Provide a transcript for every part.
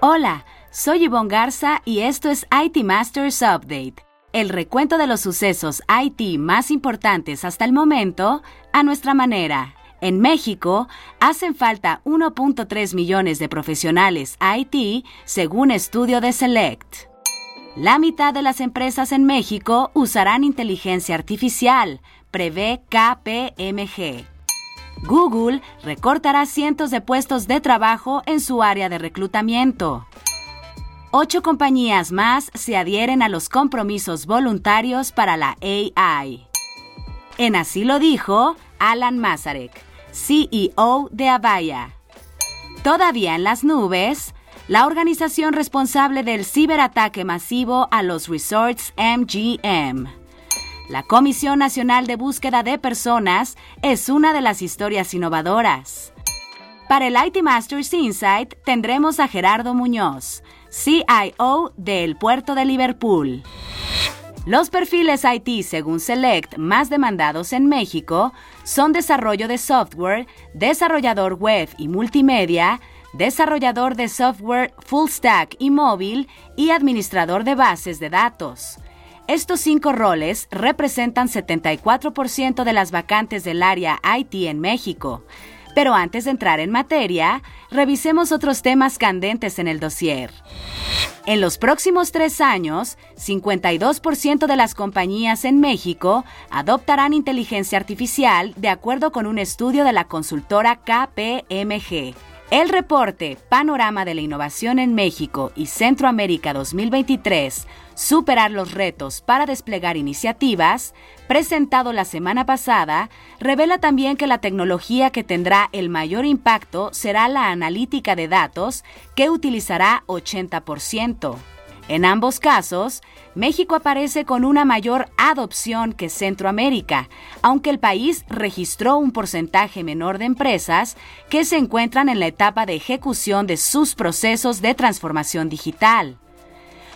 Hola, soy Yvonne Garza y esto es IT Masters Update, el recuento de los sucesos IT más importantes hasta el momento a nuestra manera. En México, hacen falta 1.3 millones de profesionales IT según estudio de Select. La mitad de las empresas en México usarán inteligencia artificial, prevé KPMG. Google recortará cientos de puestos de trabajo en su área de reclutamiento. Ocho compañías más se adhieren a los compromisos voluntarios para la AI. En así lo dijo Alan Masarek, CEO de Avaya. Todavía en las nubes, la organización responsable del ciberataque masivo a los resorts MGM. La Comisión Nacional de Búsqueda de Personas es una de las historias innovadoras. Para el IT Masters Insight tendremos a Gerardo Muñoz, CIO del Puerto de Liverpool. Los perfiles IT según Select más demandados en México son desarrollo de software, desarrollador web y multimedia, desarrollador de software full stack y móvil y administrador de bases de datos. Estos cinco roles representan 74% de las vacantes del área IT en México. Pero antes de entrar en materia, revisemos otros temas candentes en el dossier. En los próximos tres años, 52% de las compañías en México adoptarán inteligencia artificial de acuerdo con un estudio de la consultora KPMG. El reporte Panorama de la Innovación en México y Centroamérica 2023, Superar los retos para desplegar iniciativas, presentado la semana pasada, revela también que la tecnología que tendrá el mayor impacto será la analítica de datos, que utilizará 80%. En ambos casos, México aparece con una mayor adopción que Centroamérica, aunque el país registró un porcentaje menor de empresas que se encuentran en la etapa de ejecución de sus procesos de transformación digital.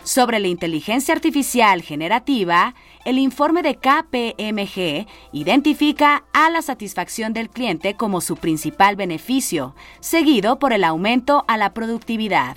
Sobre la inteligencia artificial generativa, el informe de KPMG identifica a la satisfacción del cliente como su principal beneficio, seguido por el aumento a la productividad.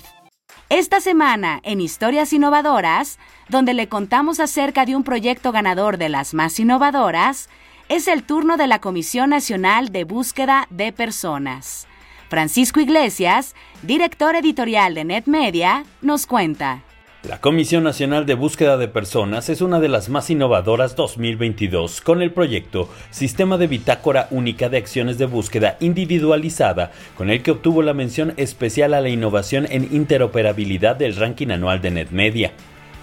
Esta semana, en Historias Innovadoras, donde le contamos acerca de un proyecto ganador de las más innovadoras, es el turno de la Comisión Nacional de Búsqueda de Personas. Francisco Iglesias, director editorial de NetMedia, nos cuenta. La Comisión Nacional de Búsqueda de Personas es una de las más innovadoras 2022 con el proyecto Sistema de Bitácora Única de Acciones de Búsqueda Individualizada, con el que obtuvo la mención especial a la innovación en interoperabilidad del ranking anual de NetMedia.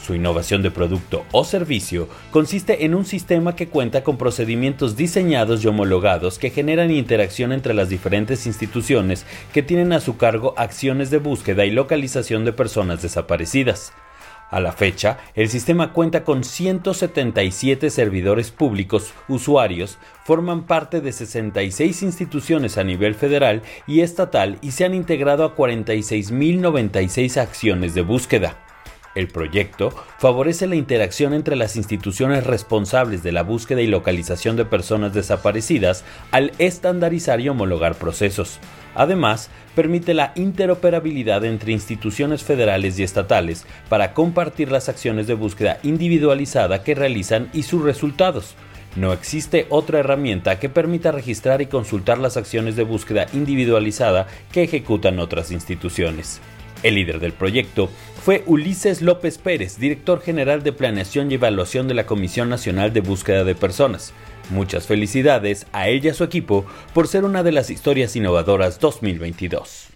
Su innovación de producto o servicio consiste en un sistema que cuenta con procedimientos diseñados y homologados que generan interacción entre las diferentes instituciones que tienen a su cargo acciones de búsqueda y localización de personas desaparecidas. A la fecha, el sistema cuenta con 177 servidores públicos usuarios, forman parte de 66 instituciones a nivel federal y estatal y se han integrado a 46.096 acciones de búsqueda. El proyecto favorece la interacción entre las instituciones responsables de la búsqueda y localización de personas desaparecidas al estandarizar y homologar procesos. Además, permite la interoperabilidad entre instituciones federales y estatales para compartir las acciones de búsqueda individualizada que realizan y sus resultados. No existe otra herramienta que permita registrar y consultar las acciones de búsqueda individualizada que ejecutan otras instituciones. El líder del proyecto fue Ulises López Pérez, director general de Planeación y Evaluación de la Comisión Nacional de Búsqueda de Personas. Muchas felicidades a ella y a su equipo por ser una de las historias innovadoras 2022.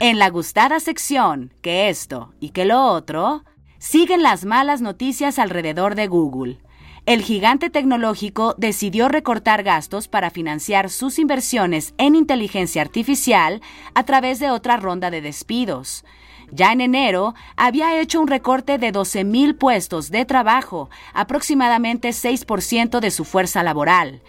En la gustada sección, que esto y que lo otro, siguen las malas noticias alrededor de Google el gigante tecnológico decidió recortar gastos para financiar sus inversiones en inteligencia artificial a través de otra ronda de despidos. Ya en enero había hecho un recorte de 12.000 puestos de trabajo, aproximadamente 6% de su fuerza laboral.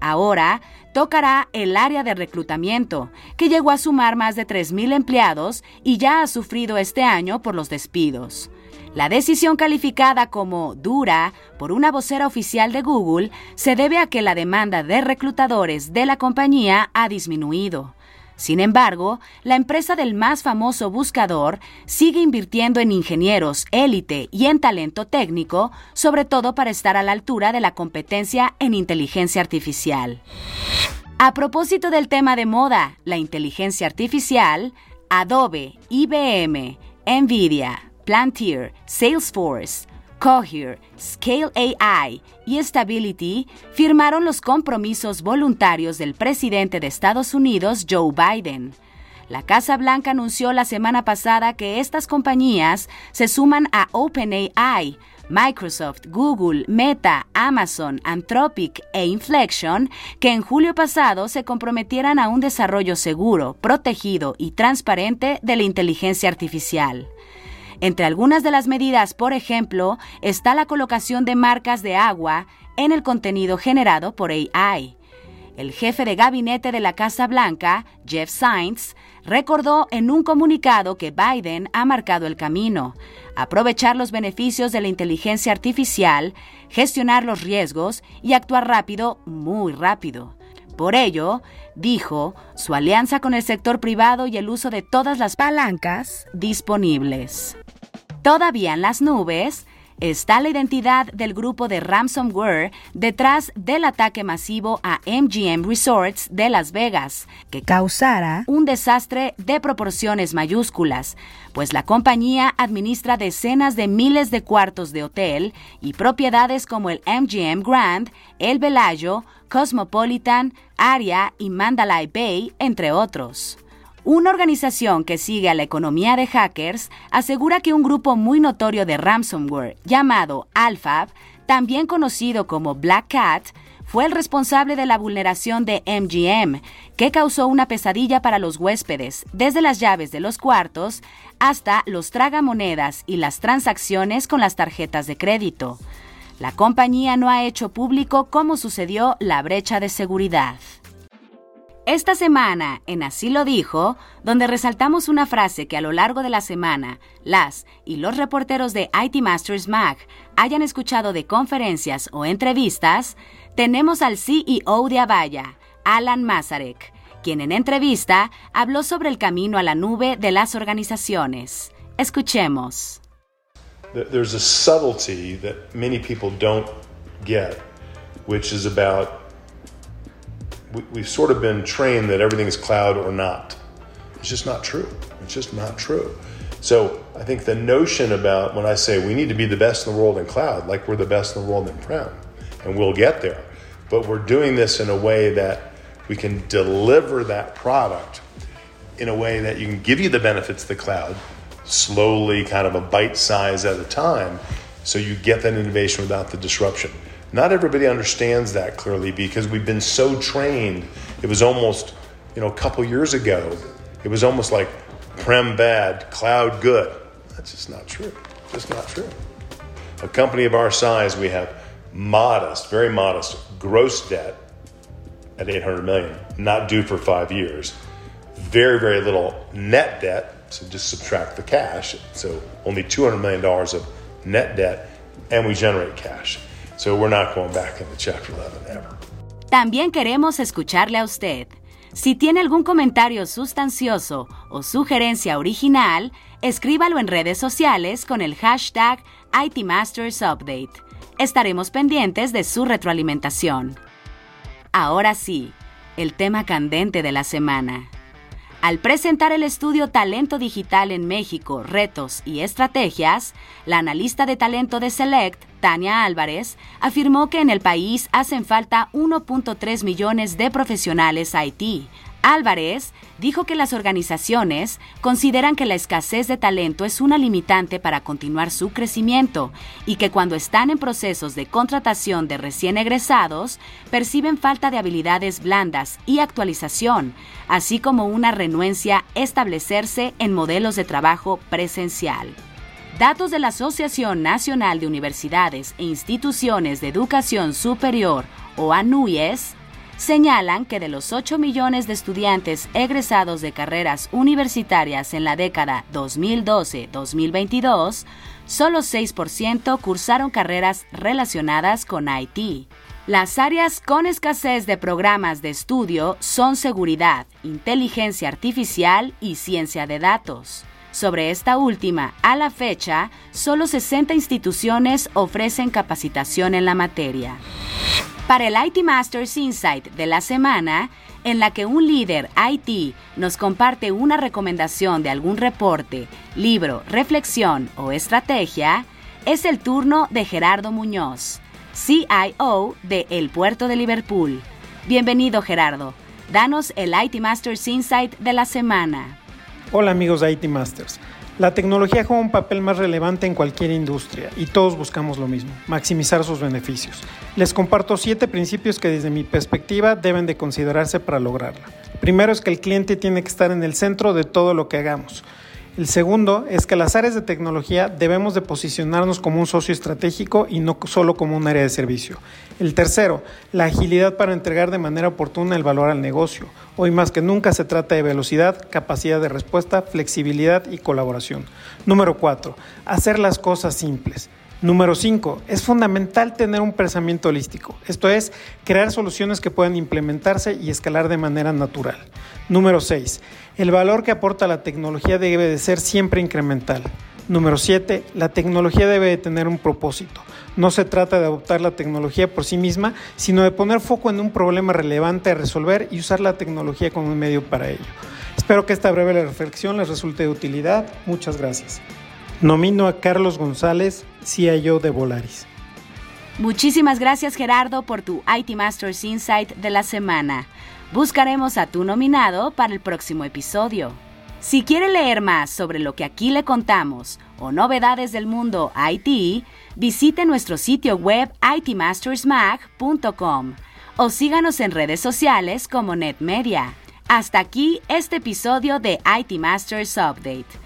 Ahora tocará el área de reclutamiento, que llegó a sumar más de 3.000 empleados y ya ha sufrido este año por los despidos. La decisión calificada como dura por una vocera oficial de Google se debe a que la demanda de reclutadores de la compañía ha disminuido. Sin embargo, la empresa del más famoso buscador sigue invirtiendo en ingenieros élite y en talento técnico, sobre todo para estar a la altura de la competencia en inteligencia artificial. A propósito del tema de moda, la inteligencia artificial, Adobe, IBM, Nvidia, Plantier, Salesforce, Cohere, Scale AI y Stability firmaron los compromisos voluntarios del presidente de Estados Unidos, Joe Biden. La Casa Blanca anunció la semana pasada que estas compañías se suman a OpenAI, Microsoft, Google, Meta, Amazon, Anthropic e Inflection, que en julio pasado se comprometieran a un desarrollo seguro, protegido y transparente de la inteligencia artificial. Entre algunas de las medidas, por ejemplo, está la colocación de marcas de agua en el contenido generado por AI. El jefe de gabinete de la Casa Blanca, Jeff Sainz, recordó en un comunicado que Biden ha marcado el camino, aprovechar los beneficios de la inteligencia artificial, gestionar los riesgos y actuar rápido, muy rápido. Por ello, dijo, su alianza con el sector privado y el uso de todas las palancas disponibles. Todavía en las nubes está la identidad del grupo de ransomware detrás del ataque masivo a MGM Resorts de Las Vegas, que causara un desastre de proporciones mayúsculas, pues la compañía administra decenas de miles de cuartos de hotel y propiedades como el MGM Grand, el Velayo, Cosmopolitan, Aria y Mandalay Bay, entre otros. Una organización que sigue a la economía de hackers asegura que un grupo muy notorio de ransomware llamado Alphab, también conocido como Black Cat, fue el responsable de la vulneración de MGM, que causó una pesadilla para los huéspedes, desde las llaves de los cuartos hasta los tragamonedas y las transacciones con las tarjetas de crédito. La compañía no ha hecho público cómo sucedió la brecha de seguridad. Esta semana, en Así lo dijo, donde resaltamos una frase que a lo largo de la semana las y los reporteros de IT Masters Mag hayan escuchado de conferencias o entrevistas, tenemos al CEO de Avaya, Alan Mazarek, quien en entrevista habló sobre el camino a la nube de las organizaciones. Escuchemos. There's a subtlety that many people don't get, which is about we, have sort of been trained that everything is cloud or not. It's just not true. It's just not true. So I think the notion about when I say we need to be the best in the world in cloud, like we're the best in the world in prem, and we'll get there, but we're doing this in a way that we can deliver that product in a way that you can give you the benefits of the cloud slowly, kind of a bite size at a time, so you get that innovation without the disruption. Not everybody understands that clearly because we've been so trained. It was almost, you know, a couple years ago, it was almost like prem bad, cloud good. That's just not true. Just not true. A company of our size, we have modest, very modest gross debt at 800 million, not due for five years. Very, very little net debt, so just subtract the cash. So only $200 million of net debt, and we generate cash. So we're not going back into chapter 11 ever. También queremos escucharle a usted. Si tiene algún comentario sustancioso o sugerencia original, escríbalo en redes sociales con el hashtag ITMastersUpdate. Estaremos pendientes de su retroalimentación. Ahora sí, el tema candente de la semana. Al presentar el estudio Talento Digital en México, Retos y Estrategias, la analista de talento de Select, Tania Álvarez, afirmó que en el país hacen falta 1.3 millones de profesionales IT, Álvarez dijo que las organizaciones consideran que la escasez de talento es una limitante para continuar su crecimiento y que cuando están en procesos de contratación de recién egresados, perciben falta de habilidades blandas y actualización, así como una renuencia a establecerse en modelos de trabajo presencial. Datos de la Asociación Nacional de Universidades e Instituciones de Educación Superior, o ANUYES, señalan que de los 8 millones de estudiantes egresados de carreras universitarias en la década 2012-2022, solo 6% cursaron carreras relacionadas con IT. Las áreas con escasez de programas de estudio son seguridad, inteligencia artificial y ciencia de datos. Sobre esta última, a la fecha, solo 60 instituciones ofrecen capacitación en la materia. Para el IT Masters Insight de la semana, en la que un líder IT nos comparte una recomendación de algún reporte, libro, reflexión o estrategia, es el turno de Gerardo Muñoz, CIO de El Puerto de Liverpool. Bienvenido Gerardo. Danos el IT Masters Insight de la semana. Hola amigos de IT Masters. La tecnología juega un papel más relevante en cualquier industria y todos buscamos lo mismo, maximizar sus beneficios. Les comparto siete principios que desde mi perspectiva deben de considerarse para lograrla. Primero es que el cliente tiene que estar en el centro de todo lo que hagamos. El segundo es que las áreas de tecnología debemos de posicionarnos como un socio estratégico y no solo como un área de servicio. El tercero, la agilidad para entregar de manera oportuna el valor al negocio. Hoy más que nunca se trata de velocidad, capacidad de respuesta, flexibilidad y colaboración. Número cuatro, hacer las cosas simples. Número 5. Es fundamental tener un pensamiento holístico, esto es, crear soluciones que puedan implementarse y escalar de manera natural. Número 6. El valor que aporta la tecnología debe de ser siempre incremental. Número 7. La tecnología debe de tener un propósito. No se trata de adoptar la tecnología por sí misma, sino de poner foco en un problema relevante a resolver y usar la tecnología como un medio para ello. Espero que esta breve reflexión les resulte de utilidad. Muchas gracias. Nomino a Carlos González, CIO de Volaris. Muchísimas gracias Gerardo por tu IT Masters Insight de la semana. Buscaremos a tu nominado para el próximo episodio. Si quiere leer más sobre lo que aquí le contamos o novedades del mundo IT, visite nuestro sitio web itmastersmag.com o síganos en redes sociales como NetMedia. Hasta aquí este episodio de IT Masters Update